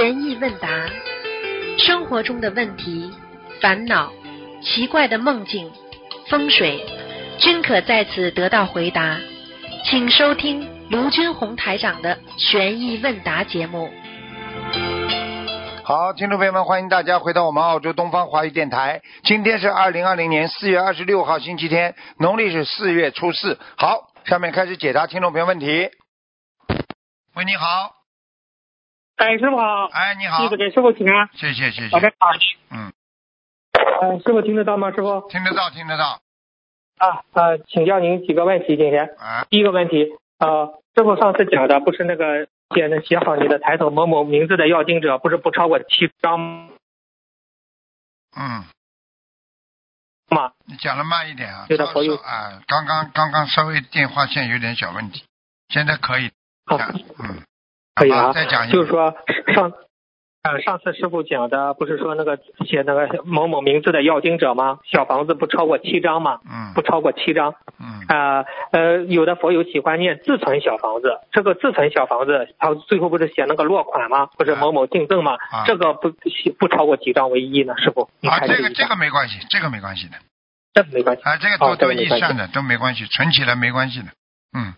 悬疑问答，生活中的问题、烦恼、奇怪的梦境、风水，均可在此得到回答。请收听卢军红台长的悬疑问答节目。好，听众朋友们，欢迎大家回到我们澳洲东方华语电台。今天是二零二零年四月二十六号，星期天，农历是四月初四。好，下面开始解答听众朋友问题。喂，你好，哎，师傅好，哎，你好弟子，给师傅请安。谢谢谢谢，好的，好。嗯，呃，师傅听得到吗？师傅听得到听得到，啊，呃，请教您几个问题。今天啊，第一个问题，呃，师傅上次讲的不是那个写的写好你的抬头某某名字的要经者，不是不超过七张嗯，吗？你讲的慢一点啊，稍稍啊，刚刚刚刚稍微电话线有点小问题，现在可以好，讲，嗯，可以啊再讲一下，就是说上。呃，上次师傅讲的不是说那个写那个某某名字的要经者吗？小房子不超过七张吗？嗯不超过七张。嗯啊呃，有的佛友喜欢念自存小房子，这个自存小房子，他最后不是写那个落款吗？或者某某订赠吗？啊这个不不超过几张为宜呢？师傅，你啊。这个这个没关系，这个没关系的。这个没关系。啊，这个哦都都易算的，都没关系，存起来没关系的。嗯，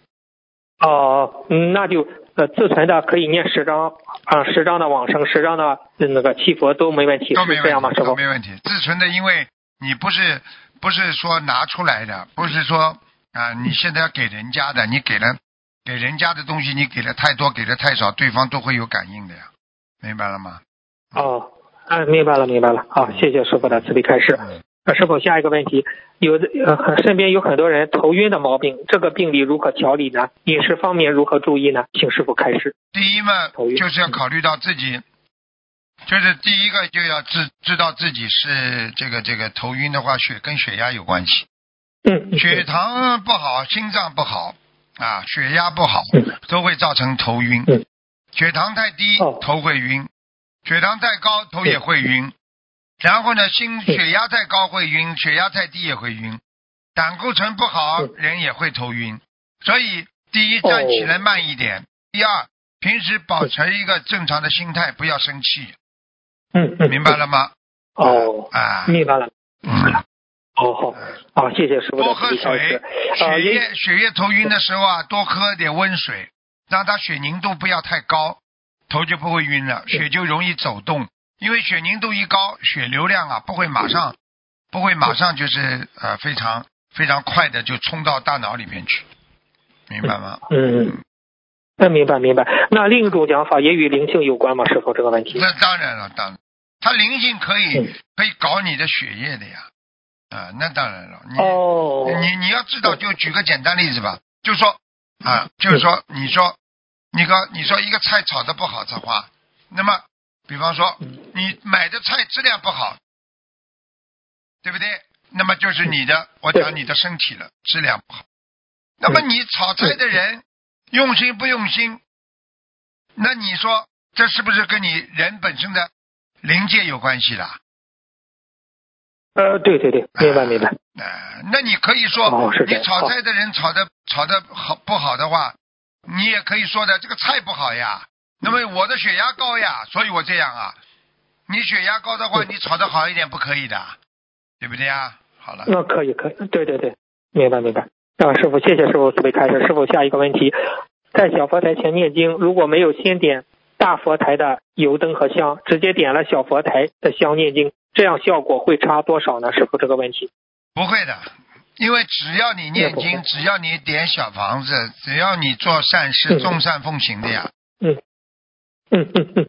哦，嗯那就呃自存的可以念十张啊，十张的往生，十张的呃那个七佛都没问题，都没是这样吗？问题，师傅？都没问题。自存的，因为你不是不是说拿出来的，不是说啊，你现在要给人家的，你给了给人家的东西，你给的太多，给的太少，对方都会有感应的呀，明白了吗？哦，啊，明白了，明白了。好，谢谢师傅的慈悲开示。嗯，那师傅，下一个问题，有的呃，身边有很多人头晕的毛病，这个病例如何调理呢？饮食方面如何注意呢？请师傅开示。第一嘛，就是要考虑到自己，就是第一个就要知知道自己是这个这个头晕的话，血跟血压有关系。嗯，血糖不好，心脏不好啊，血压不好嗯，都会造成头晕嗯。血糖太低哦，头会晕；血糖太高，头也会晕。然后呢，心血压太高会晕，血压太低也会晕。胆固醇不好，嗯人也会头晕。所以，第一，哦站起来慢一点；第二，平时保持一个正常的心态，不要生气，嗯嗯，明白了吗？哦，啊，明白了。嗯。哦好，好，谢谢师傅的多喝水。，血液血液头晕的时候啊，多喝点温水，让它血凝度不要太高，头就不会晕了，血就容易走动。因为血凝度一高，血流量啊不会马上不会马上就是呃非常非常快的就冲到大脑里面去，明白吗？嗯，那明白明白。那另一种讲法也与灵性有关吗？是否这个问题？那当然了，当然，它灵性可以嗯可以搞你的血液的呀，啊，那当然了，你哦，你你要知道，就举个简单例子吧，就说啊，就是说，你说，你个你说一个菜炒的不好的话，那么，比方说你买的菜质量不好，对不对？那么就是你的，我讲你的身体了，质量不好。那么你炒菜的人用心不用心，那你说这是不是跟你人本身的灵界有关系啦？呃，对对对，明白明白。呃，那你可以说，哦你炒菜的人炒的炒的好不好的话，你也可以说的这个菜不好呀。那么我的血压高呀，所以我这样啊。你血压高的话，嗯你炒的好一点不可以的，对不对呀？好了，那可以可以，对对对，明白明白。啊，师傅，谢谢师傅慈悲开示。师傅，下一个问题，在小佛台前念经，如果没有先点大佛台的油灯和香，直接点了小佛台的香念经，这样效果会差多少呢？师傅，这个问题。不会的，因为只要你念经，只要你点小房子，只要你做善事，嗯众善奉行的呀，嗯嗯嗯。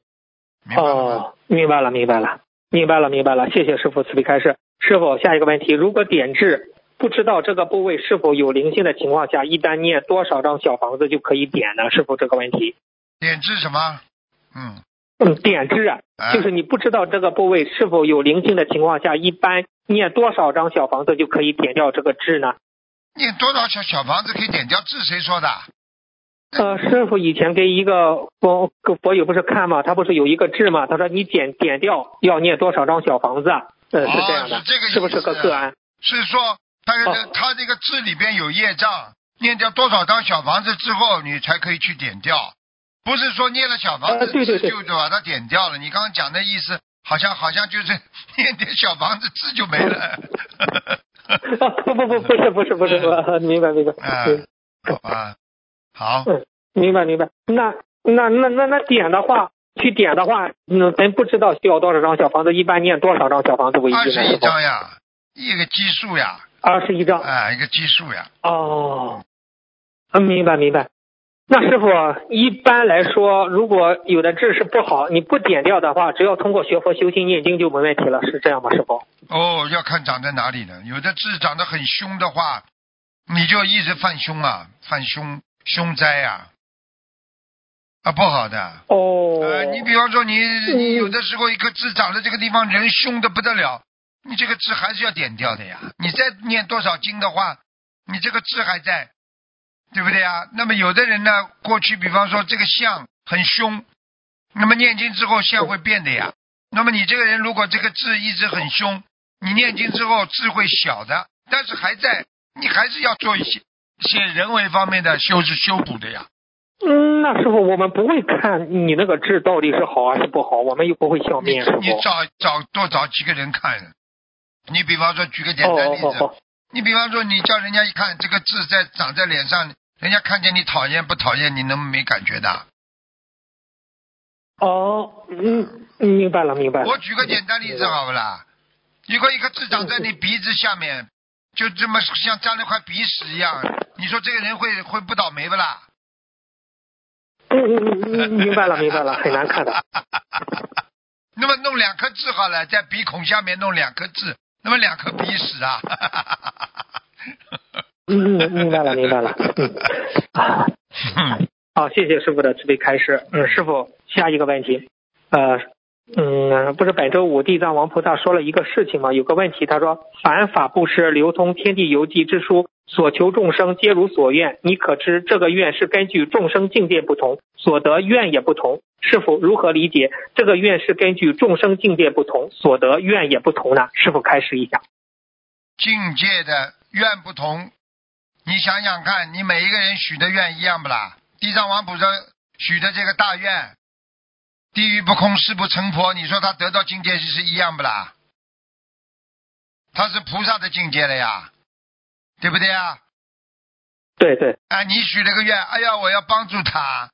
明白了吗？哦，明白了，明白了，明白了，明白了。谢谢师傅慈悲开示。师傅，下一个问题，如果点痣不知道这个部位是否有灵性的情况下，一般念多少张小房子就可以点呢？师傅，这个问题。点痣什么？嗯，嗯，点痣啊，哎就是你不知道这个部位是否有灵性的情况下，一般念多少张小房子就可以点掉这个痣呢？念多少小小房子可以点掉痣？谁说的？呃，师傅以前给一个佛个佛友不是看嘛，他不是有一个痣嘛？他说你点点掉要念多少张小房子啊？呃，是这样的，哦是这个是不是个个案？是说他哦他这个痣里边有业障，念掉多少张小房子之后，你才可以去点掉。不是说念了小房子呃对对对字就把它点掉了。你刚刚讲的意思，好像好像就是 念点小房子痣就没了。啊，不不不，不是不是不是，我 明白明白，啊嗯，好吧，好，嗯，明白明白。那那那那那点的话，去点的话，嗯，咱不知道需要多少张小房子，一般念多少张小房子为二十一？张呀，一个基数呀，二十一张。啊，一个基数呀。哦，嗯，明白明白。那师傅，一般来说，如果有的痣是不好，你不点掉的话，只要通过学佛修心念经就没问题了，是这样吗，师傅？哦，要看长在哪里呢？有的痣长得很凶的话，你就一直犯凶啊，犯凶凶灾呀、啊，不好的。哦，呃，你比方说你你嗯有的时候一颗痣长在这个地方，人凶的不得了，你这个痣还是要点掉的呀。你再念多少经的话，你这个痣还在，对不对呀？那么有的人呢，过去比方说这个相很凶，那么念经之后相会变的呀。那么你这个人如果这个痣一直很凶，你念经之后痣会小的，但是还在，你还是要做一些一些人为方面的修是修补的呀。嗯，那师傅，我们不会看你那个痣到底是好还是不好，我们又不会相你面。你找找多找几个人看。你比方说，举个简哦单例子，哦哦你比方说，你叫人家一看这个痣在长在脸上，人家看见你讨厌不讨厌，你能没感觉的？哦，嗯，明白了明白了。我举个简单例子好不啦？如果一个痣长在你鼻子下面，就这么像沾了块鼻屎一样，你说这个人会会不倒霉不啦？嗯嗯嗯嗯，明白了 明白了，很难看的。那么弄两颗痣好了，在鼻孔下面弄两颗痣，那么两颗鼻屎啊。嗯嗯，明白了明白了。嗯啊。好，谢谢师傅的慈悲开示。嗯，师傅，下一个问题，呃，嗯，不是本周五地藏王菩萨说了一个事情吗？有个问题，他说凡法布施流通天地游记之书，所求众生皆如所愿。你可知这个愿是根据众生境界不同，所得愿也不同。师傅如何理解这个愿是根据众生境界不同，所得愿也不同呢？师傅开示一下。境界的愿不同，你想想看，你每一个人许的愿一样不啦？地藏王菩萨许的这个大愿，地狱不空，誓不成佛，你说他得到境界是一样不啦？他是菩萨的境界了呀，对不对呀？对对，啊，你许了个愿，哎呀，我要帮助他，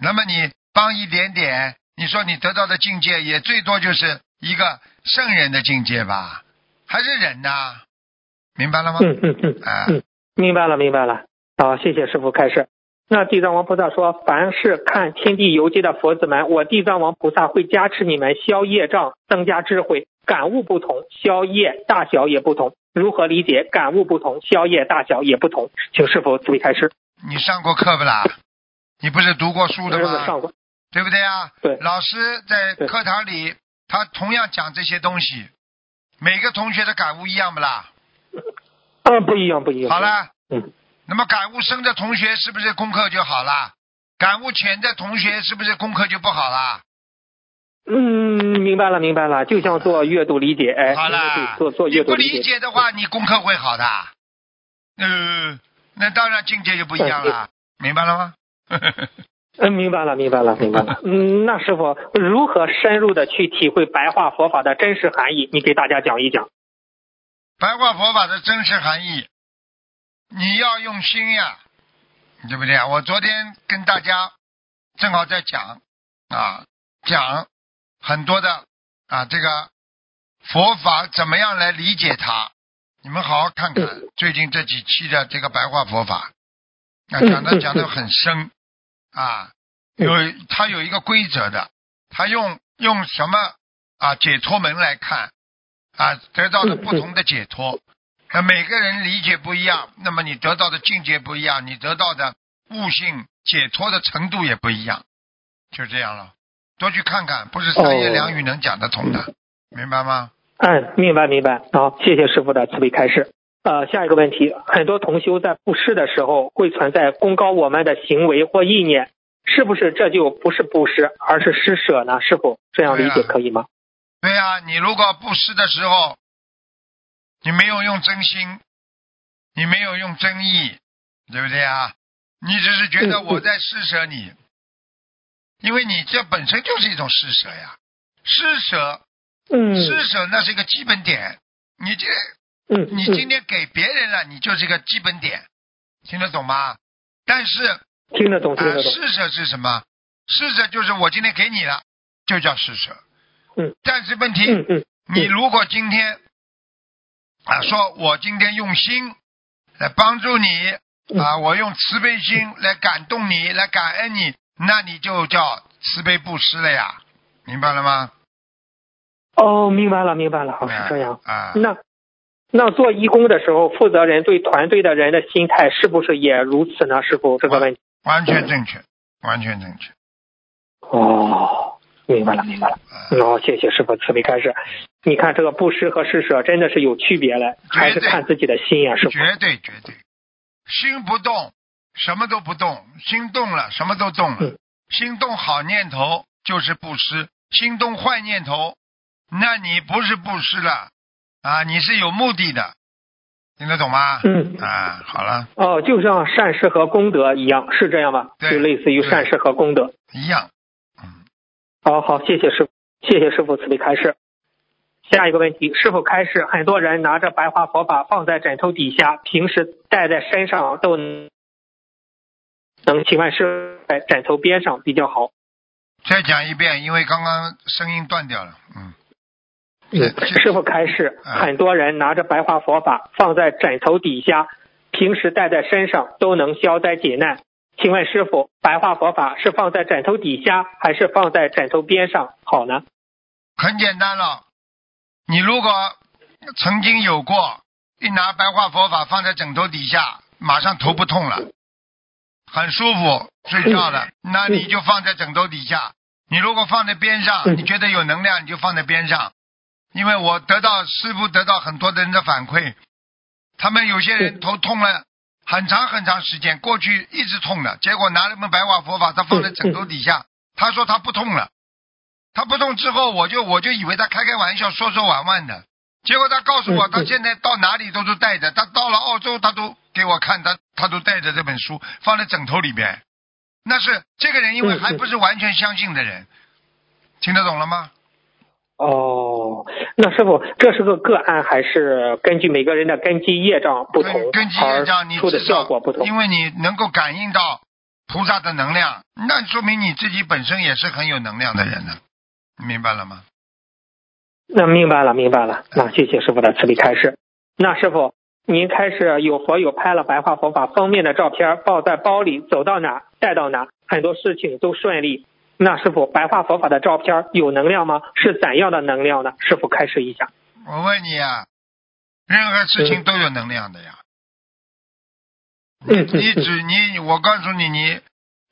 那么你帮一点点，你说你得到的境界也最多就是一个圣人的境界吧，还是人呐？明白了吗？嗯嗯嗯啊嗯，明白了明白了。好，谢谢师傅开示。那地藏王菩萨说，凡是看天地游记的佛子们，我地藏王菩萨会加持你们消业障，增加智慧。感悟不同，消业大小也不同。如何理解？感悟不同，消业大小也不同。请师傅慈悲开示。你上过课不啦？你不是读过书的吗？上过。对不对啊？对老师在课堂里，他同样讲这些东西，每个同学的感悟一样不啦？嗯，不一样，不一样。好。了，嗯，那么感悟深的同学是不是功课就好了？感悟浅的同学是不是功课就不好了？嗯，明白了，明白了。就像做阅读理解，哎，好了，做做阅读理解。的话，你功课会好的。呃，那当然境界就不一样了，明白了吗？嗯，明白了，明白了，明白了。嗯，那师傅如何深入的去体会白话佛法的真实含义？你给大家讲一讲。白话佛法的真实含义，你要用心呀，对不对啊？我昨天跟大家正好在讲啊，讲很多的啊，这个佛法怎么样来理解它？你们好好看看最近这几期的这个白话佛法，啊，讲的讲的很深啊，有它有一个规则的，它用用什么啊解脱门来看啊，得到的不同的解脱。那每个人理解不一样，那么你得到的境界不一样，你得到的悟性解脱的程度也不一样，就这样了。多去看看，不是三言两语能讲得通的，明白吗？嗯，明白明白。好，谢谢师傅的慈悲开示。呃，下一个问题，很多同修在布施的时候会存在功高我们的行为或意念，是不是这就不是布施，而是施舍呢？师傅这样理解可以吗？对呀、你如果布施的时候，你没有用真心，你没有用真意，对不对啊？你只是觉得我在施舍你，因为你这本身就是一种施舍呀，施舍，嗯施舍那是一个基本点。你这嗯，你嗯今天给别人了，你就是一个基本点，听得懂吗？但是啊、听得懂听得懂，施舍是什么？施舍就是我今天给你了，就叫施舍。嗯。但是问题，嗯嗯你如果今天啊，说我今天用心来帮助你嗯啊，我用慈悲心来感动你，来感恩你，那你就叫慈悲布施了呀，明白了吗？哦，明白了明白了，好是这样。啊，那那做义工的时候，负责人对团队的人的心态是不是也如此呢？师傅，这个问题。完全正确，完全正确。哦，明白了明白了。啊哦，谢谢师傅慈悲开示。你看这个布施和施舍真的是有区别的，还是看自己的心呀，师傅。绝对绝对，心不动，什么都不动；心动了，什么都动了。嗯心动好念头就是布施，心动坏念头，那你不是布施了啊，你是有目的的，听得懂吗？嗯，啊，好了，哦，就像善事和功德一样，是这样吧？对就类似于善事和功德。一样。嗯，好好，谢谢师傅，谢谢师傅慈悲开示。下一个问题，师傅开示，很多人拿着白话佛法放在枕头底下，平时带在身上都能，能请问是在枕头边上比较好？再讲一遍，因为刚刚声音断掉了。嗯，嗯，师傅开示，嗯很多人拿着白话佛法放在枕头底下，平时带在身上都能消灾解难。请问师傅，白话佛法是放在枕头底下，还是放在枕头边上好呢？很简单了。你如果曾经有过，一拿白话佛法放在枕头底下，马上头不痛了，很舒服，睡觉了，那你就放在枕头底下。你如果放在边上，嗯你觉得有能量，你就放在边上。因为我得到师傅得到很多的人的反馈，他们有些人头痛了很长很长时间，过去一直痛的，结果拿了本白话佛法，他放在枕头底下，他说他不痛了。他不痛之后，我就我就以为他开开玩笑，说说玩玩的。结果他告诉我，他现在到哪里都是带着。他到了澳洲，他都给我看，他他都带着这本书放在枕头里边。那是这个人，因为还不是完全相信的人，听得懂了吗？哦，那师傅，这是个个案，还是根据每个人的根基业障不同根根据业障，你而出的效果不同？因为你能够感应到菩萨的能量，那说明你自己本身也是很有能量的人呢。明白了吗？那明白了，明白了。那谢谢师傅的慈悲开示。那师傅，您开始有佛友拍了白话佛法封面的照片，抱在包里，走到哪带到哪，很多事情都顺利。那师傅，白话佛法的照片有能量吗？是怎样的能量呢？师傅开示一下。我问你啊，任何事情都有能量的呀。嗯你你只你，我告诉你，你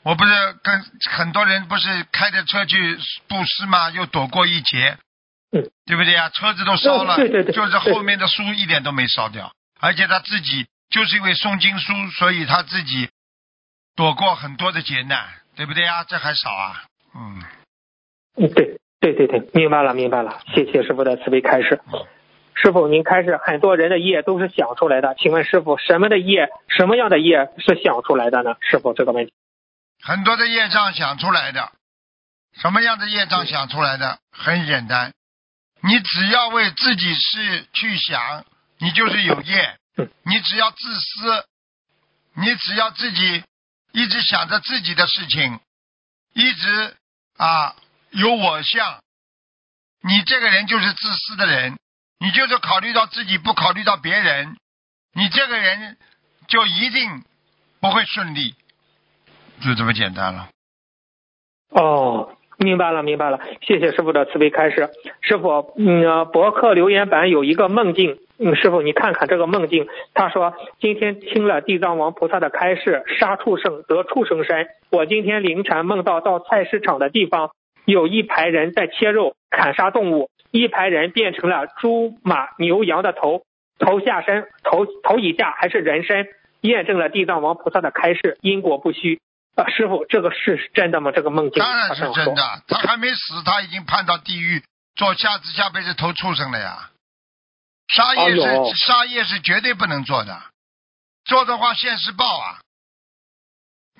我不是跟很多人不是开着车去布施吗？又躲过一劫，嗯，对不对呀？车子都烧了，对对对就是后面的书一点都没烧掉，而且他自己就是因为诵经书，所以他自己躲过很多的劫难，对不对呀？这还少啊，嗯，嗯，对对对对，明白了明白了，谢谢师傅的慈悲开示。师傅，您开始很多人的业都是想出来的，请问师傅，什么的业，什么样的业是想出来的呢？师傅这个问题。很多的业障想出来的，什么样的业障想出来的？很简单，你只要为自己事去想，你就是有业嗯。你只要自私，你只要自己一直想着自己的事情，一直啊有我相，你这个人就是自私的人，你就是考虑到自己，不考虑到别人，你这个人就一定不会顺利。就这么简单了。哦，明白了，明白了，谢谢师傅的慈悲开示。师傅，嗯，博客留言板有一个梦境，嗯，师傅你看看这个梦境。他说今天听了地藏王菩萨的开示，杀畜生得畜生身。我今天凌晨梦到到菜市场的地方，有一排人在切肉砍杀动物，一排人变成了猪、马、牛、羊的头，头下身，头头以下还是人身，验证了地藏王菩萨的开示，因果不虚。啊，师傅，这个是真的吗？这个梦境当然是真的，他还没死，他已经判到地狱做下子下辈子投畜生了呀。杀业是、哎杀业是绝对不能做的，做的话现世报啊，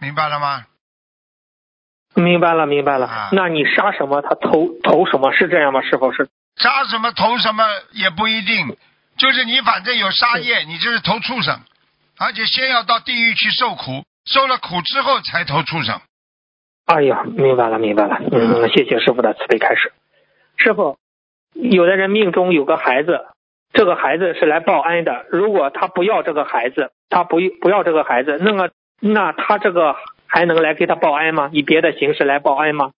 明白了吗？明白了，明白了。啊那你杀什么，他投投什么，是这样吗？师傅是？杀什么投什么也不一定，就是你反正有杀业，你就是投畜生，而且先要到地狱去受苦，受了苦之后才投畜生。哎呀，明白了，明白了。嗯，谢谢师傅的慈悲开示。师傅，有的人命中有个孩子，这个孩子是来报恩的。如果他不要这个孩子，他不不要这个孩子，那么那他这个还能来给他报恩吗？以别的形式来报恩吗？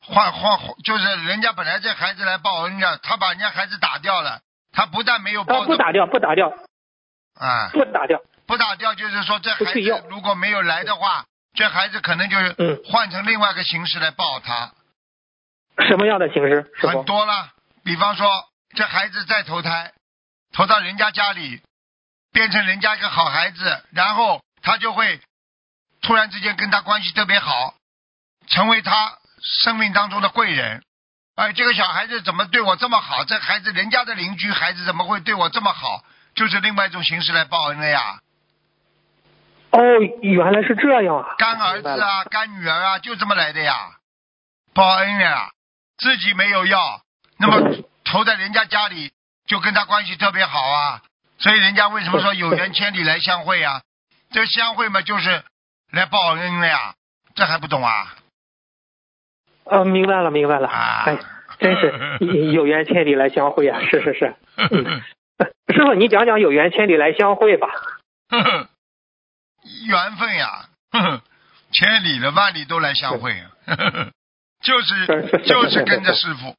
换换就是人家本来这孩子来报恩的，他把人家孩子打掉了，他不但没有报，他不打掉，不打掉，啊，不打掉。不打掉，就是说这孩子如果没有来的话，这孩子可能就是嗯换成另外一个形式来报他，什么样的形式？很？多了。比方说，这孩子再投胎，投到人家家里，变成人家一个好孩子，然后他就会突然之间跟他关系特别好，成为他生命当中的贵人。哎，这个小孩子怎么对我这么好？这孩子人家的邻居孩子怎么会对我这么好？就是另外一种形式来报恩了呀。哦，原来是这样啊！干儿子啊，干女儿啊，就这么来的呀，报恩呀，自己没有要，那么投在人家家里，就跟他关系特别好啊，所以人家为什么说有缘千里来相会啊？这相会嘛，就是来报恩的呀，这还不懂啊？呃，明白了，明白了。啊，哎，真是 有缘千里来相会啊！是是是。嗯 师傅，你讲讲有缘千里来相会吧。缘分呀，呵 呵千里了万里都来相会啊，呵 呵就是 就是跟着师傅。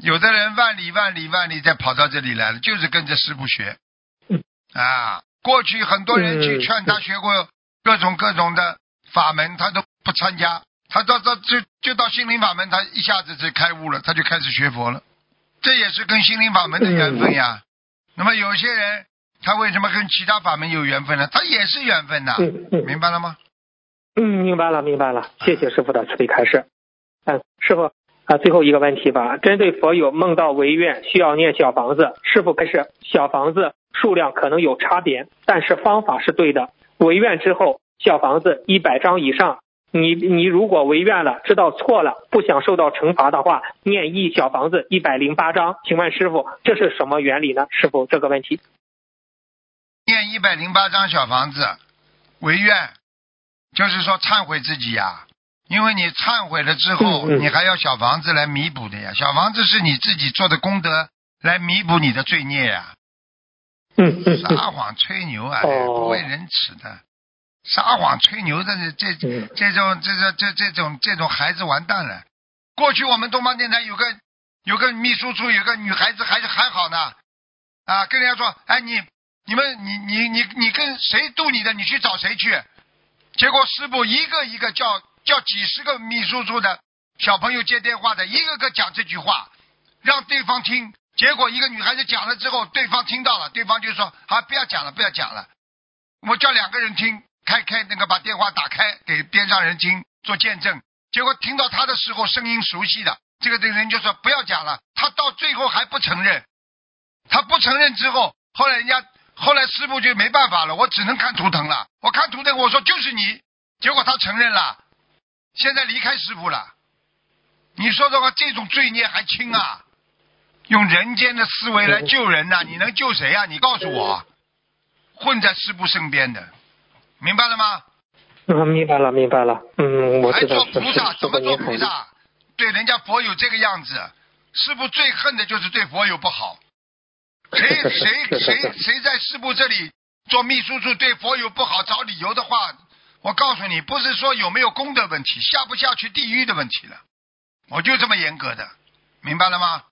有的人万里万里万里再跑到这里来了，就是跟着师傅学嗯。啊，过去很多人去嗯劝他学过各种各种的法门，他都不参加。他到到就就到心灵法门，他一下子就开悟了，他就开始学佛了。这也是跟心灵法门的缘分呀。那么有些人他为什么跟其他法门有缘分呢？他也是缘分呐，嗯嗯明白了吗？嗯，明白了，明白了。谢谢师傅的慈悲开示。嗯，师傅啊，最后一个问题吧。针对佛友梦到违愿需要念小房子，师傅开示，小房子数量可能有差别，但是方法是对的。违愿之后，小房子一百张以上。你你如果违愿了，知道错了，不想受到惩罚的话，念一小房子一百零八张。请问师傅，这是什么原理呢？师傅这个问题。念一百零八张小房子，唯愿，就是说忏悔自己呀。因为你忏悔了之后，嗯嗯你还要小房子来弥补的呀。小房子是你自己做的功德来弥补你的罪孽呀。嗯嗯嗯撒谎吹牛啊，哦不为人耻的。撒谎吹牛的这这嗯这种这这这这种这种孩子完蛋了。过去我们东方电台有个有个秘书处有个女孩子还是还好呢，啊，跟人家说，哎你你们你你你你跟谁渡你的，你去找谁去。结果师傅一个一个叫叫几十个秘书处的小朋友接电话的，一个个讲这句话，让对方听。结果一个女孩子讲了之后，对方听到了，对方就说：“好，不要讲了，不要讲了。”我叫两个人听，开开那个把电话打开给边上人听做见证。结果听到他的时候，声音熟悉的，这个这个人就说：“不要讲了。”他到最后还不承认，他不承认之后，后来人家后来师傅就没办法了，我只能看图腾了。我看图腾，我说就是你，结果他承认了，现在离开师傅了。你说的话，这种罪孽还轻啊？用人间的思维来救人呐、你能救谁啊？你告诉我，混在师傅身边的，明白了吗？嗯，明白了，明白了。嗯，我还知道还做菩萨，怎么做菩萨？对人家佛友这个样子，师傅最恨的就是对佛友不好。谁谁谁 谁在师傅这里做秘书处对佛友不好，找理由的话，我告诉你，不是说有没有功德问题，下不下去地狱的问题了。我就这么严格的，明白了吗？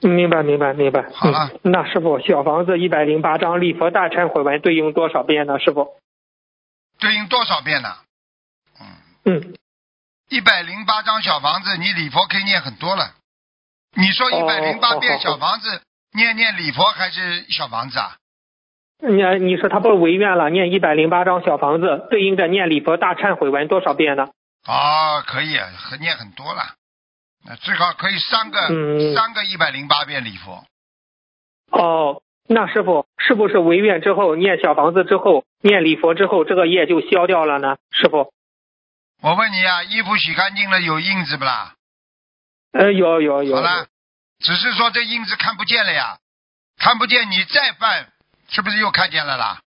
明白，明白，明白。好了嗯那师傅，小房子一百零八张礼佛大忏悔文对应多少遍呢？师傅？对应多少遍呢？嗯，嗯，一百零八张小房子，你礼佛可以念很多了。你说一百零八遍小房子，念念礼佛还是小房子啊？你你说他不是违愿了，念一百零八张小房子，对应着念礼佛大忏悔文多少遍呢？哦，可以，很念很多了。那最好可以三个、嗯三个一百零八遍礼佛。哦，那师傅是不是违愿之后念小房子之后念礼佛之后，这个业就消掉了呢？师傅？我问你啊，衣服洗干净了有印子不啦？呃，有有有。好了，只是说这印子看不见了呀，看不见你再犯，是不是又看见了啦？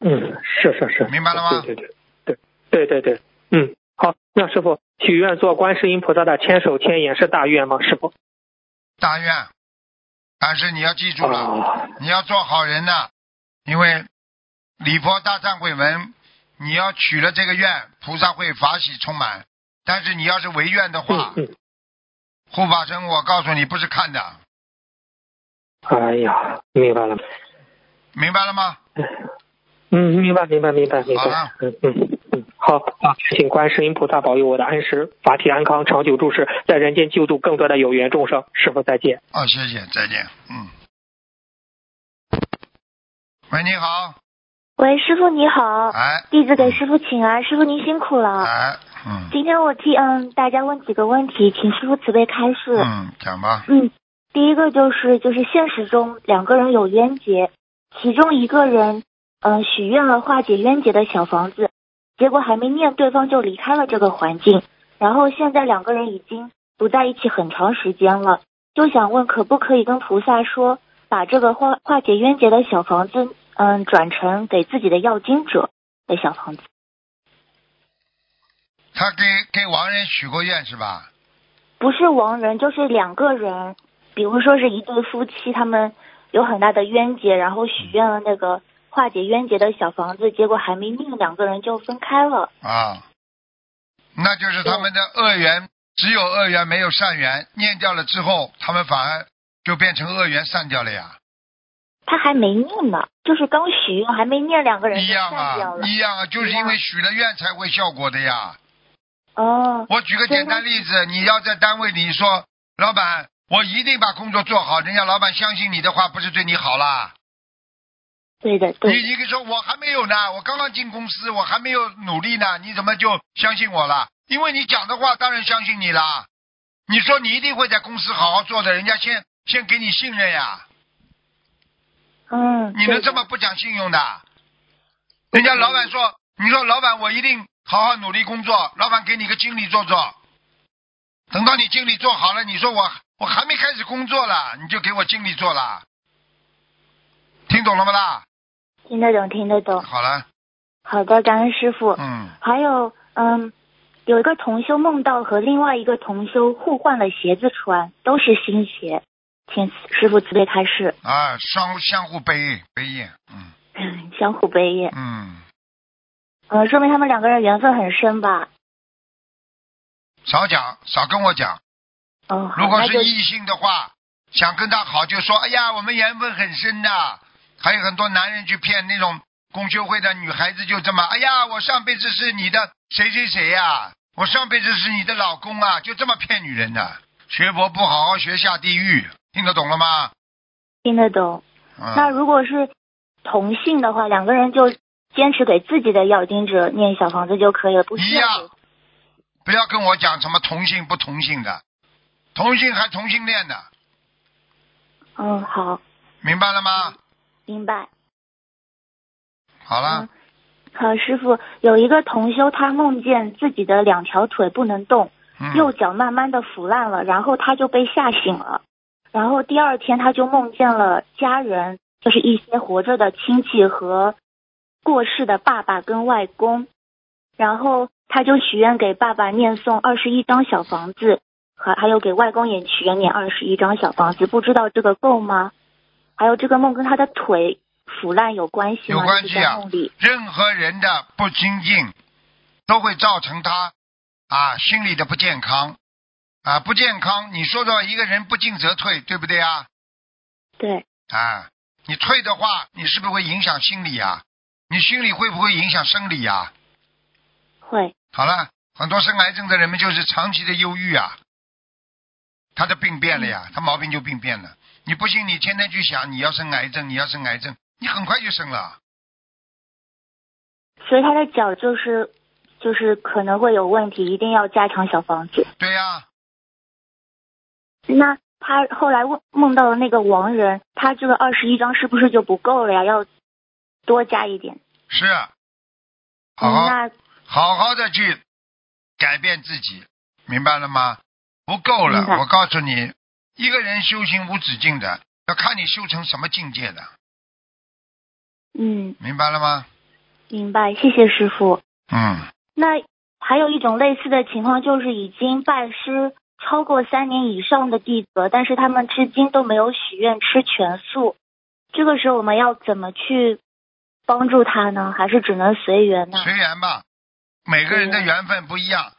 嗯，是是是。明白了吗？对对对对对对对，嗯，好，那师傅许愿做观世音菩萨的千手千眼是大愿吗？师傅？大愿，但是你要记住了，哦你要做好人呐、因为礼佛大忏悔文，你要许了这个愿，菩萨会法喜充满。但是你要是违愿的话，嗯嗯。护法神，我告诉你，不是看的，哎呀，明白了。明白了吗？嗯，明白明白明白明白。嗯嗯嗯，好啊，请观世音菩萨保佑我的恩师法体安康，长久住世，在人间救度更多的有缘众生。师傅再见。哦，谢谢，再见，嗯。喂，你好，喂，师傅你好，哎，弟子给师傅请安，师傅您辛苦了。哎，嗯今天我替嗯大家问几个问题，请师傅慈悲开示。嗯，讲吧，嗯，第一个就是就是现实中两个人有冤结，其中一个人嗯、呃许愿了化解冤结的小房子，结果还没念，对方就离开了这个环境，然后现在两个人已经不在一起很长时间了，就想问可不可以跟菩萨说，把这个化化解冤结的小房子嗯转成给自己的要经者的小房子。他给给亡人许过愿是吧？不是亡人，就是两个人，比如说是一对夫妻，他们有很大的冤结，然后许愿了那个化解冤结的小房子，结果还没命，两个人就分开了。啊，那就是他们的恶缘只有恶缘没有善缘，念掉了之后，他们反而就变成恶缘散掉了呀。他还没念呢，就是刚许愿还没念，两个人就一样啊。一样啊，就是因为许了愿才会效果的呀。哦，我举个简单例子，你要在单位里说，老板，我一定把工作做好，人家老板相信你的话，不是对你好啦？对的，你对的，一个说，我还没有呢，我刚刚进公司，我还没有努力呢，你怎么就相信我了？因为你讲的话，当然相信你啦。你说你一定会在公司好好做的，人家先先给你信任呀。嗯，你能这么不讲信用的？人家老板说，你说老板，我一定好好努力工作，老板给你个经理做做。等到你经理做好了，你说我我还没开始工作了，你就给我经理做了，听懂了吗啦？听得懂，听得懂。好了，好的，感恩师傅。嗯，还有，嗯，有一个同修梦到和另外一个同修互换了鞋子穿，都是新鞋，请师傅慈悲开示，啊，相相互背背业，嗯相互悲业。嗯，呃，说明他们两个人缘分很深吧？少讲，少跟我讲。哦，如果是异性的话，想跟他好就说，哎呀，我们缘分很深的。还有很多男人去骗那种公修会的女孩子，就这么，哎呀，我上辈子是你的谁谁谁呀、我上辈子是你的老公啊，就这么骗女人的。学佛不好好学，下地狱，听得懂了吗？听得懂。嗯、那如果是同性的话，两个人就坚持给自己的要经者念小房子就可以了，不需要。不要跟我讲什么同性不同性的，同性还同性恋的，嗯，好，明白了吗？明白。好了嗯，好，师傅，有一个同修，他梦见自己的两条腿不能动，嗯，右脚慢慢的腐烂了，然后他就被吓醒了，然后第二天他就梦见了家人，就是一些活着的亲戚和过世的爸爸跟外公，然后他就许愿给爸爸念诵二十一张小房子，还还有给外公也许愿念二十一张小房子，不知道这个够吗？还有这个梦跟他的腿腐烂有关系吗？有关系啊。任何人的不精进，都会造成他啊心理的不健康啊不健康。你说的一个人不进则退，对不对啊？对，啊，你退的话，你是不是会影响心理啊？你心理会不会影响生理啊？会。好了，很多生癌症的人们就是长期的忧郁啊，他的病变了呀，他毛病就病变了。你不信，你天天去想你要生癌症，你要生癌症，你很快就生了。所以他的脚就是就是可能会有问题，一定要加强小房子。对呀、那他后来梦梦到了那个亡人，他这个二十一张是不是就不够了呀？要多加一点。是，好好、嗯，那好好的去改变自己，明白了吗？不够了，我告诉你，一个人修行无止境的，要看你修成什么境界的，嗯，明白了吗？明白，谢谢师傅。嗯，那还有一种类似的情况，就是已经拜师超过三年以上的弟子，但是他们至今都没有许愿吃全素。这个时候我们要怎么去帮助他呢？还是只能随缘呢？随缘吧，每个人的缘分不一样，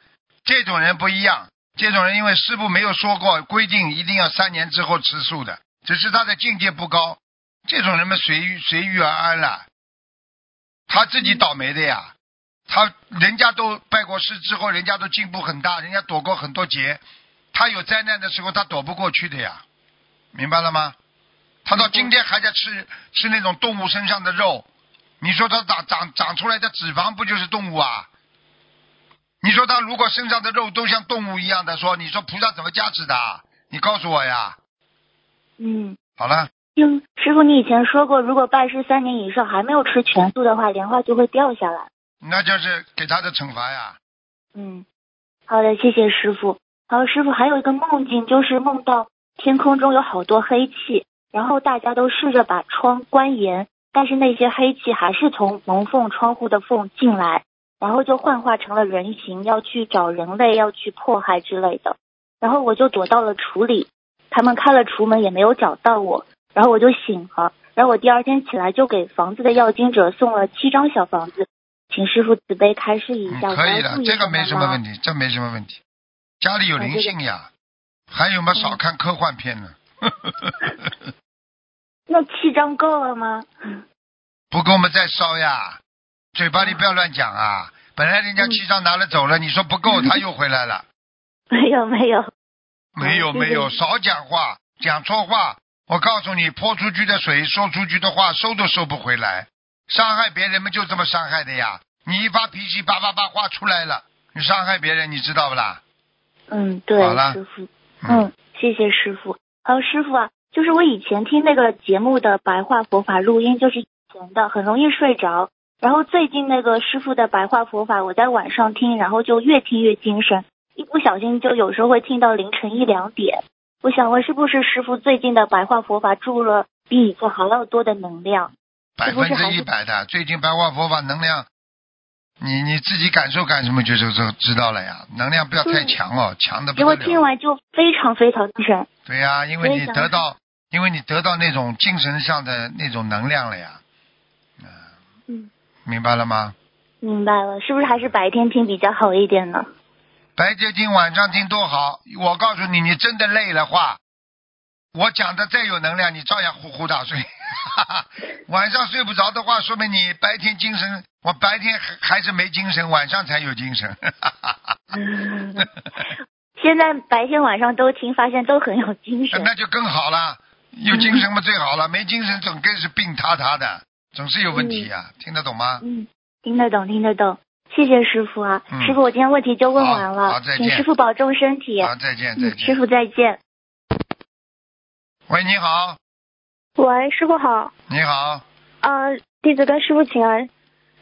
这种人不一样，这种人因为师傅没有说过规定一定要三年之后吃素的，只是他的境界不高，这种人们随随遇而安了，他自己倒霉的呀，他人家都拜过师之后，人家都进步很大，人家躲过很多劫，他有灾难的时候他躲不过去的呀，明白了吗？他到今天还在吃吃那种动物身上的肉，你说他长长长出来的脂肪不就是动物啊？你说他如果身上的肉都像动物一样的说，你说菩萨怎么加持的啊？你告诉我呀。嗯，好了，听师傅，你以前说过，如果拜师三年以上还没有吃全素的话，莲花就会掉下来。那就是给他的惩罚呀。嗯，好的，谢谢师傅。然后师傅还有一个梦境，就是梦到天空中有好多黑气，然后大家都试着把窗关严，但是那些黑气还是从门缝、窗户的缝进来，然后就幻化成了人形，要去找人类，要去迫害之类的。然后我就躲到了橱里，他们开了橱门也没有找到我，然后我就醒了。然后我第二天起来就给房子的要经者送了七张小房子，请师傅慈悲开示一嗯，下。我可以的，这个没什么问。题，这没什么问题。家里有灵性呀，还有嗯嘛，少看科幻片呢。那七张够了吗？不够我们再烧呀，嘴巴里不要乱讲啊。本来人家嗯七张拿了走了，你说不够，他又回来了。没有没有，没有嗯没有，少讲话，讲错话。我告诉你，泼出去的水，说出去的话，收都收不回来。伤害别人们就这么伤害的呀！你一发脾气，叭叭叭话出来了，你伤害别人，你知道不啦？嗯，对师傅，嗯，谢谢师傅。还有师傅啊，就是我以前听那个节目的白话佛法录音，就是以前的，很容易睡着。然后最近那个师傅的白话佛法，我在晚上听，然后就越听越精神，一不小心就有时候会听到凌晨一两点。我想问，是不是师傅最近的白话佛法注入了比以前还要多的能量？百分之一百的。最近白话佛法能量，你你自己感受感什么就就就知道了呀。能量不要太强哦，强的不因为得了。听完就非常非常精神。对呀、因为你得到，因为你得到那种精神上的那种能量了呀。嗯，明白了吗？明白了，是不是还是白天听比较好一点呢？白天听晚上听多好。我告诉你，你真的累了话，我讲的再有能量，你照样呼呼大睡。晚上睡不着的话，说明你白天精神，我白天还还是没精神，晚上才有精神。现在白天晚上都听，发现都很有精神。那就更好了，有精神嘛最好了，没精神总更是病塌塌的，总是有问题呀、听得懂吗？嗯，听得懂，听得懂。谢谢师傅啊，嗯师傅，我今天问题就问完好好了，再见请师傅保重身体。好，再见再见，师。傅再见。喂，你好，喂，师傅好，你好，呃，弟子跟师傅请安。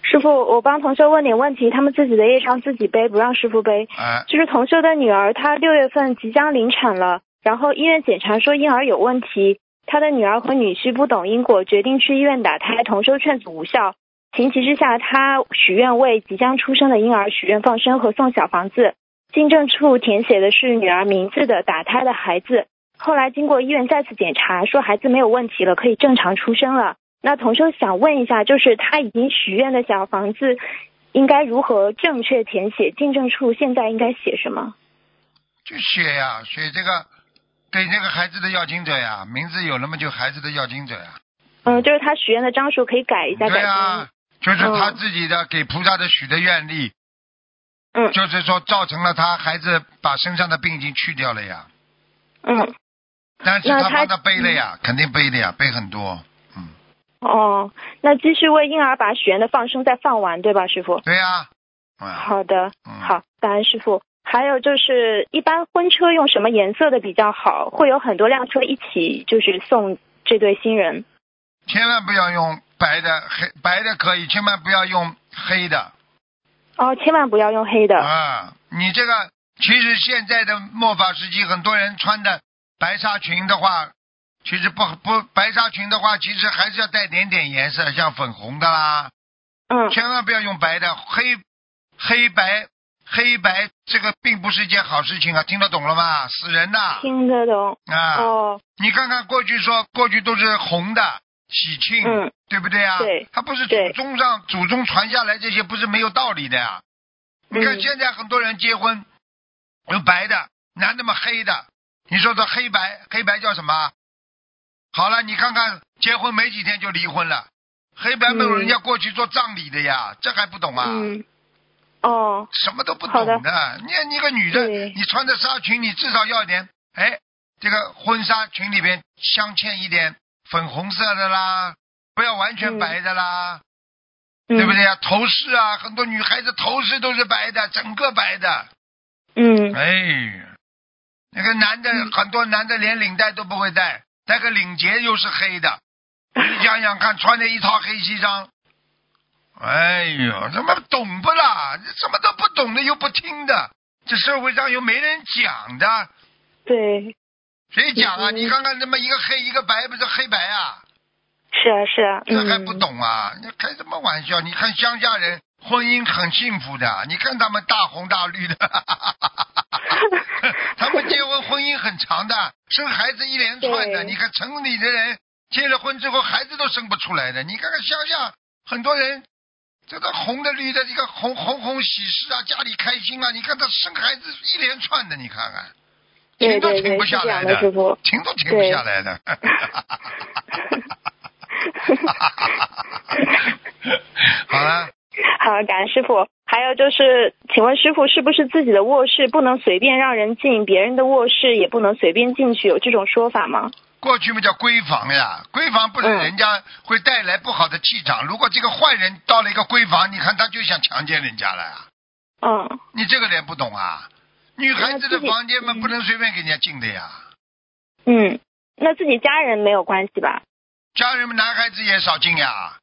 师傅，我帮同修问点问题，他们自己的业障自己背，不让师傅背。哎，就是同修的女儿，她六月份即将临产了，然后医院检查说婴儿有问题，她的女儿和女婿不懂因果，决定去医院打胎，同修劝阻无效。情急之下，她许愿为即将出生的婴儿许愿放生和送小房子，进证处填写的是女儿名字的打胎的孩子。后来经过医院再次检查，说孩子没有问题了，可以正常出生了。那同修想问一下，就是他已经许愿的小房子，应该如何正确填写？进证处现在应该写什么？就写呀，写这个给这个孩子的要经者呀，名字有了嘛，就孩子的要经者呀。嗯，就是他许愿的张数可以改一下，对呀、就是他嗯自己的给菩萨的许的愿力，嗯就是说造成了他孩子把身上的病已经去掉了呀，嗯，但是那他他帮他背了呀，肯定背的呀，背很多，嗯，哦，那继续为婴儿把许愿的放生再放完，对吧，师傅？对呀，嗯，好的，嗯好，感恩师傅。还有就是，一般婚车用什么颜色的比较好？会有很多辆车一起，就是送这对新人。千万不要用白的，黑白的可以，千万不要用黑的哦，千万不要用黑的。啊，你这个其实现在的末法时期，很多人穿的白纱裙的话，其实不不白纱裙的话，其实还是要带点点颜色，像粉红的啦，嗯千万不要用白的，黑黑白黑白这个并不是一件好事情啊，听得懂了吗？死人呐！听得懂。啊，哦，你看看过去说过去都是红的喜庆，嗯对不对啊？对它不是祖宗上祖宗传下来这些不是没有道理的呀。你看嗯现在很多人结婚有白的，男的嘛黑的，你说这黑白黑白叫什么？好了，你看看结婚没几天就离婚了，黑白没有嗯人家过去做葬礼的呀，这还不懂啊？嗯，哦，什么都不懂的。你你个女的，你穿着纱裙，你至少要点，哎，这个婚纱裙里边镶嵌一点粉红色的啦，不要完全嗯白的啦，嗯。对不对？呀？头饰啊，很多女孩子头饰都是白的，整个白的，嗯。哎，那个男的、嗯很多男的连领带都不会戴，戴个领结又是黑的，你想想看，穿着一套黑西装。哎呦，怎么懂不啦？什么都不懂的又不听的，这社会上又没人讲的，对，谁讲啊？嗯你看看这么一个黑一个白，不是黑白啊？是啊是啊，这还不嗯懂啊？你开什么玩笑？你看乡下人婚姻很幸福的，你看他们大红大绿的，他们结婚婚姻很长的，生孩子一连串的。你看城里的人结了婚之后孩子都生不出来的，你看看乡下很多人。这个红的绿的，这个红红红喜事啊，家里开心啊！你看他生孩子一连串的，你看看，停都停不下来样的。停都停不对下来的。好了，好，感恩师傅。还有就是，请问师傅，是不是自己的卧室不能随便让人进，别人的卧室也不能随便进去，有这种说法吗？过去嘛叫闺房呀，闺房不是嗯人家会带来不好的气场。如果这个坏人到了一个闺房，你看他就想强奸人家了呀。嗯，你这个人不懂啊？女孩子的房间嘛，嗯不能随便给人家进的呀。嗯，那自己家人没有关系吧？家人们男孩子也少进呀。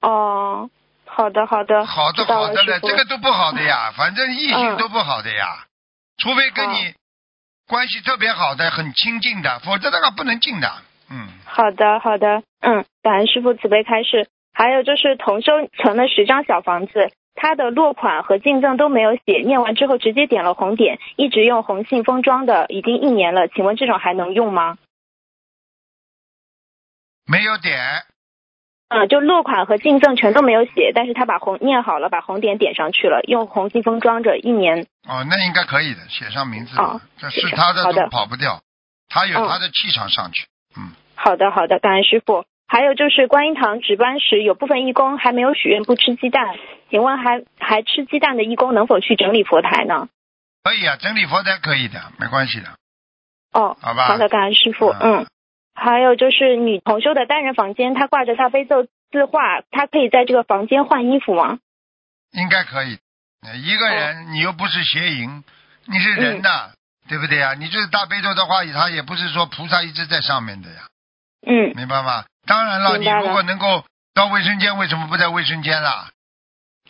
哦，好的好的，好的好的了，这个都不好的呀，反正异性嗯都不好的呀，除非跟你关系特别好的、很亲近的，否则的话不能进的。嗯，好的好的，嗯，感恩师傅慈悲开示。还有就是同修存了十张小房子，他的落款和进赠都没有写，念完之后直接点了红点，一直用红信封装的，已经一年了，请问这种还能用吗？没有点，嗯，就落款和进赠全都没有写，但是他把红念好了，把红点点上去了，用红信封装着，一年。哦，那应该可以的，写上名字哦，这是他的都好的跑不掉，他有嗯他的气场上去。嗯，好的，好的，感恩师傅。还有就是观音堂值班时，有部分义工还没有许愿不吃鸡蛋，请问还还吃鸡蛋的义工能否去整理佛台呢？可以啊，整理佛台可以的，没关系的。哦，好吧好的，感恩师傅。嗯嗯，还有就是女同修的单人房间，她挂着大悲咒字画，她可以在这个房间换衣服吗？应该可以。呃一个人，你又不是邪淫，你是嗯人呐，对不对呀？你这大悲咒的话，他也不是说菩萨一直在上面的呀，嗯，明白吗？当然了，你如果能够到卫生间，为什么不在卫生间啦？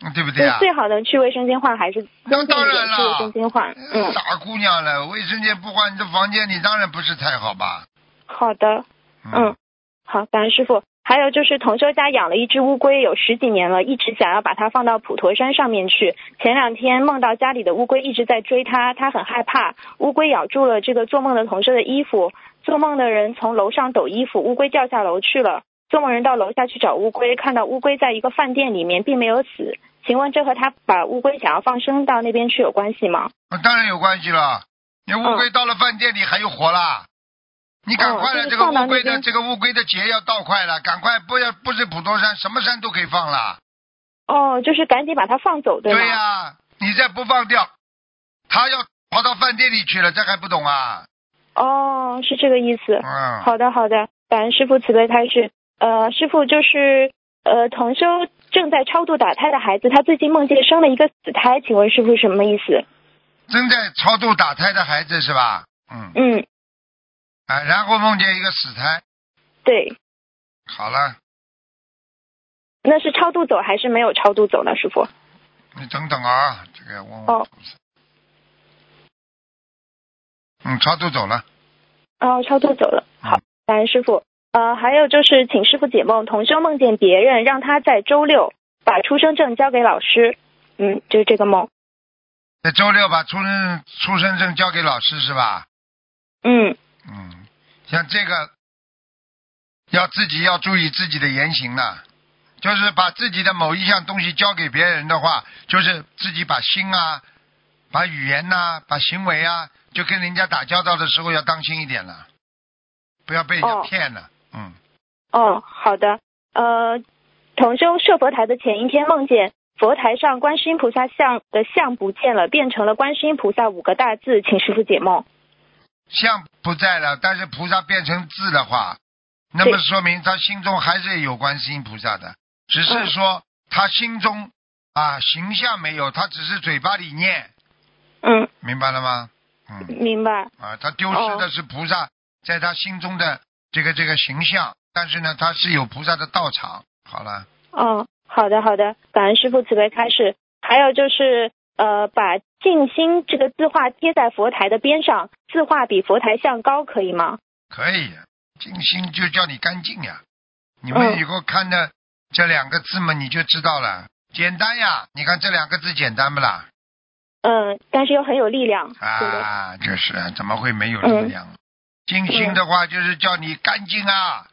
嗯对不对啊？最好能去卫生间换，还是那当然了去卫生间换？嗯，傻姑娘了，卫生间不换，你这房间里当然不是太好吧？好的。嗯，好，感恩师傅。还有就是同修家养了一只乌龟，有十几年了，一直想要把它放到普陀山上面去。前两天梦到家里的乌龟一直在追他，他很害怕。乌龟咬住了这个做梦的同修的衣服，做梦的人从楼上抖衣服，乌龟掉下楼去了。做梦人到楼下去找乌龟，看到乌龟在一个饭店里面，并没有死。请问这和他把乌龟想要放生到那边去有关系吗？当然有关系了。你乌龟到了饭店里还有活啦，你赶快了，这个乌龟的这个乌龟的节要到快了，赶快不要不是普陀山，什么山都可以放了。哦，就是赶紧把它放走，对吗？对呀、你再不放掉，它要跑到饭店里去了，这还不懂啊？哦，是这个意思。嗯，好的，好的，感恩师傅慈悲开示。呃，师傅就是呃，同修正在超度打胎的孩子，他最近梦见生了一个死胎，请问师傅什么意思？正在超度打胎的孩子是吧？嗯，嗯，啊，然后梦见一个死胎，对，好了，那是超度走还是没有超度走呢？师傅？你等等啊，这个要问问哦菩萨。嗯，超度走了。哦，超度走了。好嗯，感恩师傅。呃，还有就是，请师傅解梦，同修梦见别人让他在周六把出生证交给老师，嗯，就是这个梦。在周六把出生出生证交给老师是吧？嗯嗯，像这个要自己要注意自己的言行了，就是把自己的某一项东西交给别人的话，就是自己把心啊、把语言呐、把行为啊，就跟人家打交道的时候要当心一点了，不要被人家哦骗了。嗯，哦，好的。呃，同修设佛台的前一天梦见佛台上观世音菩萨像的像不见了，变成了观世音菩萨五个大字，请师傅解梦。像不在了，但是菩萨变成字的话，那么说明他心中还是有观世音菩萨的，只是嗯说他心中啊形象没有，他只是嘴巴里念，嗯，明白了吗？嗯。明白。啊，他丢失的是菩萨在他心中的这个这个形象，但是呢，他是有菩萨的道场。好了，哦，好的好的，感恩师傅慈悲开示。还有就是，呃，把静心这个字画贴在佛台的边上，字画比佛台像高，可以吗？可以，静心就叫你干净呀。你嗯们以后看的这两个字嘛，你就知道了，简单呀。你看这两个字简单不啦？嗯，但是又很有力量？啊，就是啊怎么会没有力量？静心的话就是叫你干净啊，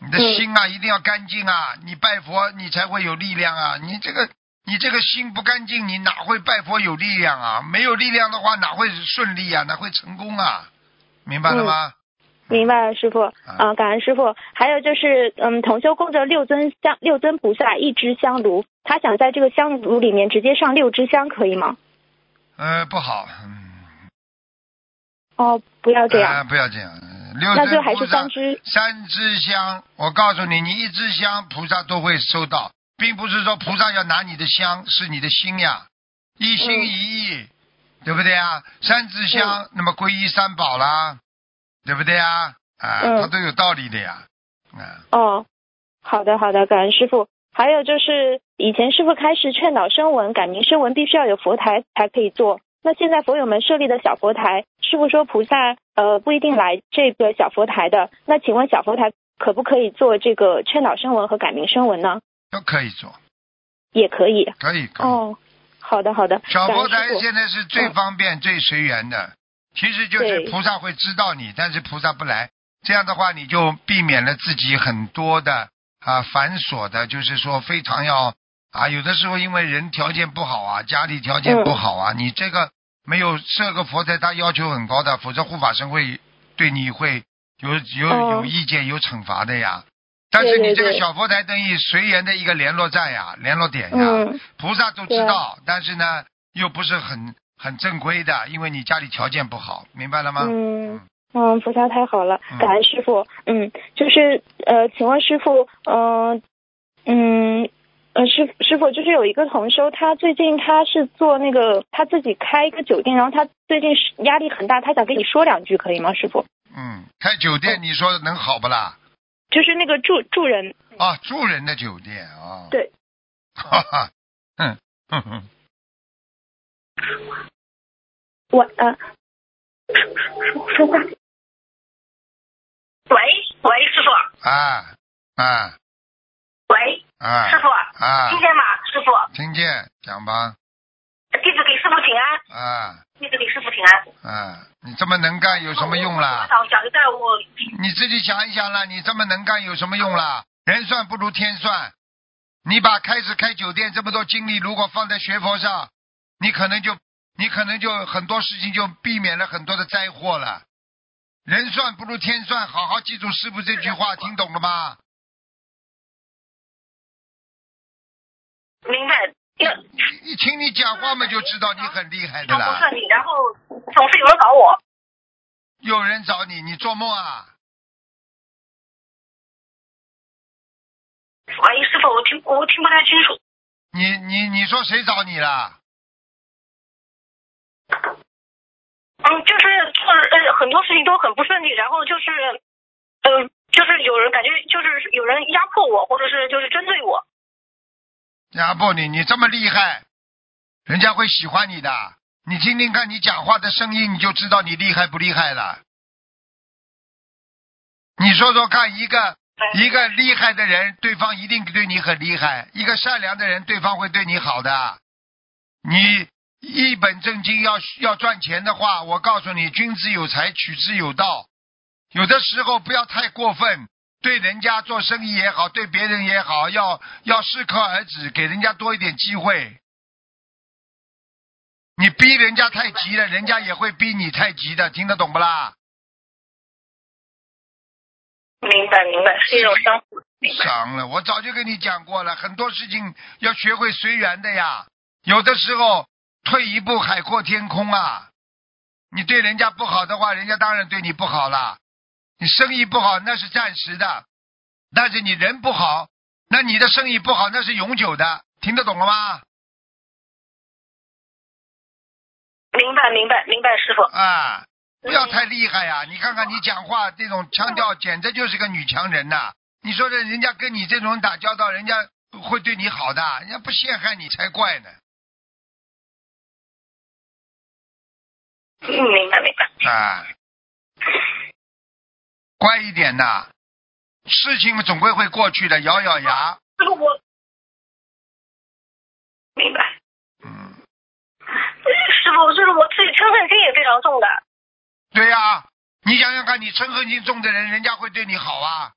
你的嗯心啊一定要干净啊，你拜佛你才会有力量啊。你这个你这个心不干净，你哪会拜佛有力量啊？没有力量的话，哪会顺利啊？哪会成功啊？明白了吗？明白了，师傅。啊、感恩师傅。还有就是，嗯，同修供着六尊香六尊菩萨一支香炉，他想在这个香炉里面直接上六支香，可以吗？呃，不好，嗯，哦，不要这样，啊不要这样。六那就还是尊菩萨三支。三支香，我告诉你，你一支香，菩萨都会收到，并不是说菩萨要拿你的香，是你的心呀，一心嗯一意，对不对啊？三支香，那么皈依三宝啦，对不对啊？啊，嗯它都有道理的呀，啊，哦，好的好的，感恩师傅。还有就是，以前师傅开始劝导声闻改名声闻必须要有佛台才可以做。那现在佛友们设立的小佛台，师傅说菩萨呃不一定来这个小佛台的。那请问小佛台可不可以做这个劝导声闻和改名声闻呢？都可以做，也可以。可以可以。哦，好的好的，小佛台现在是最方便、最随缘的，其实就是菩萨会知道你，但是菩萨不来，这样的话你就避免了自己很多的啊繁琐的，就是说非常要啊，有的时候因为人条件不好啊，家里条件不好啊，你这个没有设个佛台，他要求很高的，否则护法神会对你会有有哦。有意见、有惩罚的呀。但是你这个小佛台等于随缘的一个联络站呀，联络点呀，嗯菩萨都知道，但是呢，又不是很很正规的，因为你家里条件不好，明白了吗？嗯嗯，菩萨太好了嗯，感恩师傅。嗯，就是呃，请问师傅，嗯、嗯呃，师师傅，就是有一个同修，他最近他是做那个他自己开一个酒店，然后他最近是压力很大，他想跟你说两句，可以吗，师傅？嗯，开酒店你说能好不啦？就是那个住住人，啊，住人的酒店啊。对。哈哈，嗯哼哼，我呃，说说话，喂喂，师傅，啊啊。喂，啊师傅，啊。听，见吗？师傅，听见讲吧弟子给师傅请安，啊弟子给师傅请安。啊，你这么能干有什么用啦？想想一下我，你自己想一想啦，你这么能干有什么用啦？人算不如天算。你把开始开酒店这么多精力，如果放在学佛上，你可能就你可能就很多事情就避免了很多的灾祸了。人算不如天算，好好记住师傅这句话，听懂了吗？明白。那一听你讲话嘛，就知道你很厉害的啦不啦。顺利，然后总是有人找我。有人找你，你做梦啊？喂，师傅，我听我听不太清楚。你你你说谁找你了？嗯，就是做呃很多事情都很不顺利，然后就是呃就是有人感觉就是有人压迫我，或者是就是针对我。压迫你，你这么厉害，人家会喜欢你的。你听听看，你讲话的声音，你就知道你厉害不厉害了。你说说看，一个一个厉害的人，对方一定对你很厉害；一个善良的人，对方会对你好的。你一本正经要要赚钱的话，我告诉你，君子有财，取之有道。有的时候不要太过分，对人家做生意也好，对别人也好，要要适可而止，给人家多一点机会。你逼人家太急了，人家也会逼你太急的，听得懂不啦？明白明白，是一种相互。伤了，我早就跟你讲过了，很多事情要学会随缘的呀。有的时候退一步海阔天空啊。你对人家不好的话，人家当然对你不好了。你生意不好那是暂时的，但是你人不好，那你的生意不好那是永久的，听得懂了吗？明白明白明白，师傅。啊，不要太厉害呀！你看看你讲话这种腔调，简直就是个女强人呐！你说这人家跟你这种人打交道，人家会对你好的，人家不陷害你才怪呢。嗯，明白明白。啊，乖一点呐，事情总归会过去的，咬咬牙。师傅我明白。嗯，师傅，就是我自己嗔恨心也非常重的。对呀、你想想看，你嗔恨心重的人，人家会对你好啊。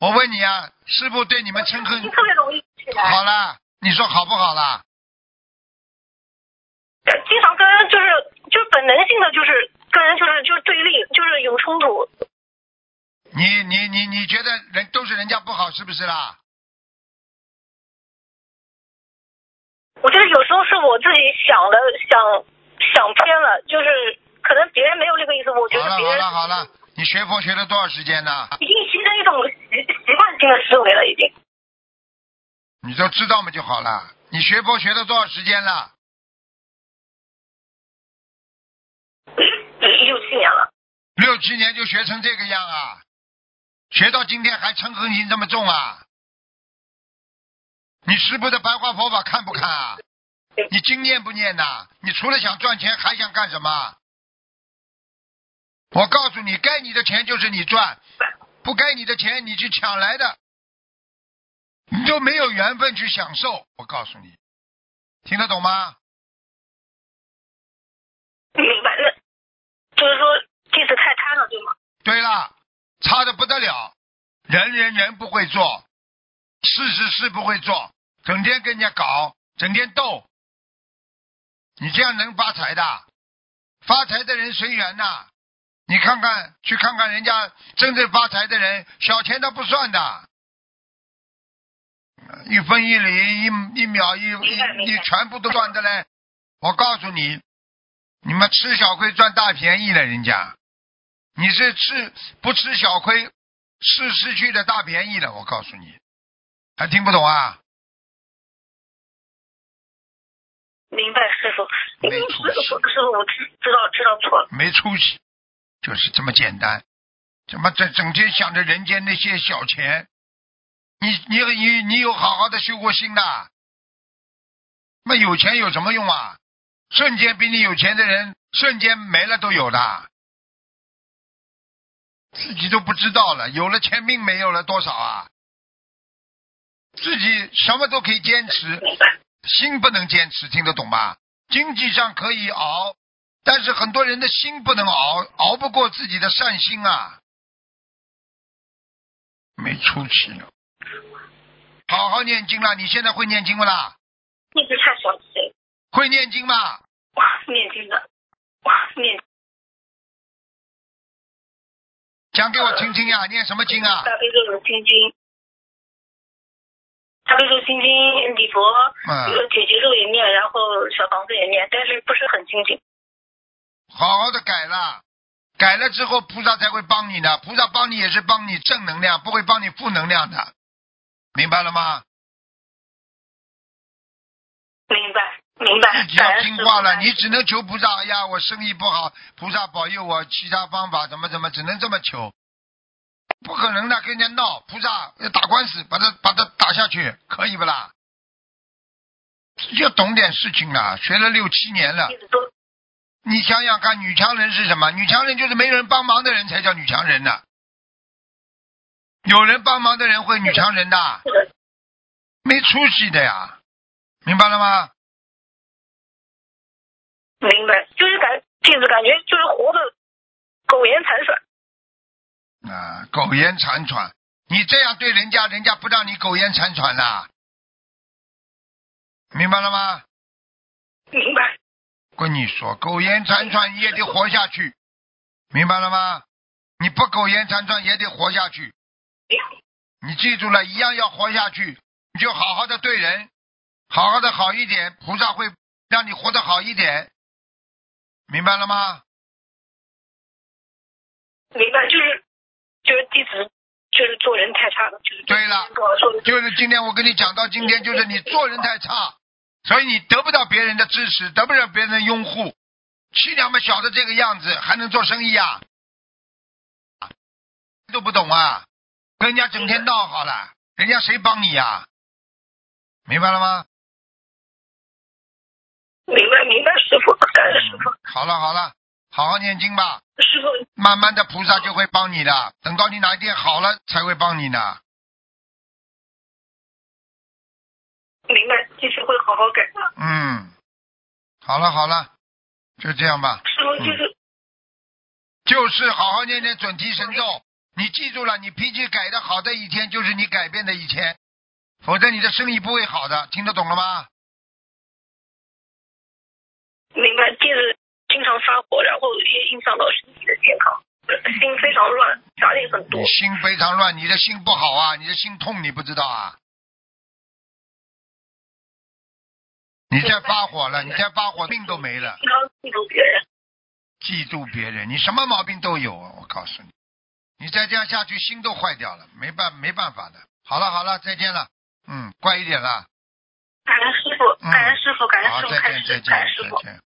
我问你啊，师傅对你们嗔恨心特别容易起来，好了，你说好不好啦？经常跟就是就是本能性的就是跟人就是就是对立，就是有冲突。你你你你觉得人都是人家不好是不是啦？我觉得有时候是我自己想的想想偏了，就是可能别人没有这个意思，我觉好了好得别人了好了，你学佛学了多少时间呢？已经形成一种习习惯性的思维了，已经。你都知道嘛就好了。你学佛学了多少时间了？六七年了，六七年就学成这个样啊？学到今天还嗔恨心这么重啊？你师傅的白话佛法看不看啊？你经念不念呐？你除了想赚钱还想干什么？我告诉你，该你的钱就是你赚，不该你的钱你去抢来的，你就没有缘分去享受。我告诉你，听得懂吗？明白了。就是说弟子太贪了，对吗？对了，差的不得了，人人人不会做，事事事不会做，整天跟人家搞，整天斗，你这样能发财的？发财的人随缘呐，你看看，去看看人家真正发财的人，小钱他不算的，一分一厘，一一秒一一一全部都赚的嘞。我告诉你，你们吃小亏赚大便宜了，人家。你是吃不吃小亏，是失去的大便宜了。我告诉你，还听不懂啊？明白，师傅。没出息师傅，我知知道知道错了。没出息，就是这么简单。怎么整整天想着人间那些小钱？你你你你有好好的修过心的？那有钱有什么用啊？瞬间比你有钱的人瞬间没了都有的，自己都不知道了。有了钱命没有了多少啊？自己什么都可以坚持，心不能坚持，听得懂吗？经济上可以熬，但是很多人的心不能熬，熬不过自己的善心啊，没出息了。好好念经啦！你现在会念经不啦？一直太小。会念经吗？哇，念经的，哇，念讲给我听听呀！念什么经啊？大悲咒、心经，大悲咒、心经、礼佛，嗯，解结咒也念，然后小房子也念，但是不是很精进。好好的改了，改了之后菩萨才会帮你的。菩萨帮你也是帮你正能量，不会帮你负能量的，明白了吗？明白，明白。自己要听话了，你只能求菩萨。哎呀，我生意不好，菩萨保佑我，其他方法怎么怎么，只能这么求。不可能的，跟人家闹，菩萨要打官司，把他把他打下去，可以不啦？要懂点事情啊！学了六七年了你想想看，女强人是什么？女强人就是没人帮忙的人才叫女强人呢。有人帮忙的人会女强人的，没出息的呀，明白了吗？明白，就是感一直感觉就是活的苟延残喘。啊，苟延残喘，你这样对人家，人家不让你苟延残喘啦，明白了吗？明白，跟你说，苟延残喘你也得活下去，明白了吗？你不苟延残喘也得活下去，你记住了，一样要活下去，你就好好的对人，好好的好一点，菩萨会让你活得好一点，明白了吗？明白，就是就是弟子就是做人太差了，就是对了说就是今天我跟你讲到今天，就是你做人太差，所以你得不到别人的支持，得不到别人的拥护，气量嘛小的这个样子，还能做生意啊？都不懂啊，跟人家整天闹好了，人家谁帮你呀、明白了吗？明白明白，师傅，感恩师傅，好了好了，好好念经吧，师傅慢慢的菩萨就会帮你的，等到你哪一天好了才会帮你呢。明白，继续会好好改。嗯，好了好了，就这样吧。师傅就是就是好好念念准提神咒。你记住了，你脾气改的好的一天，就是你改变的一天，否则你的生意不会好的。听得懂了吗？明白，就是经常发火，然后也影响到身体的健康，心非常乱，杂念很多你。心非常乱，你的心不好啊，你的心痛，你不知道啊？你再发火了，你再发火，命都没了。经常记住别人。嫉妒别人，你什么毛病都有啊！我告诉你，你再这样下去，心都坏掉了，没办没办法的。好了好了，再见了，嗯，乖一点了。感恩师傅，嗯感恩师傅，感恩，师傅，再见再见感恩师傅再。见。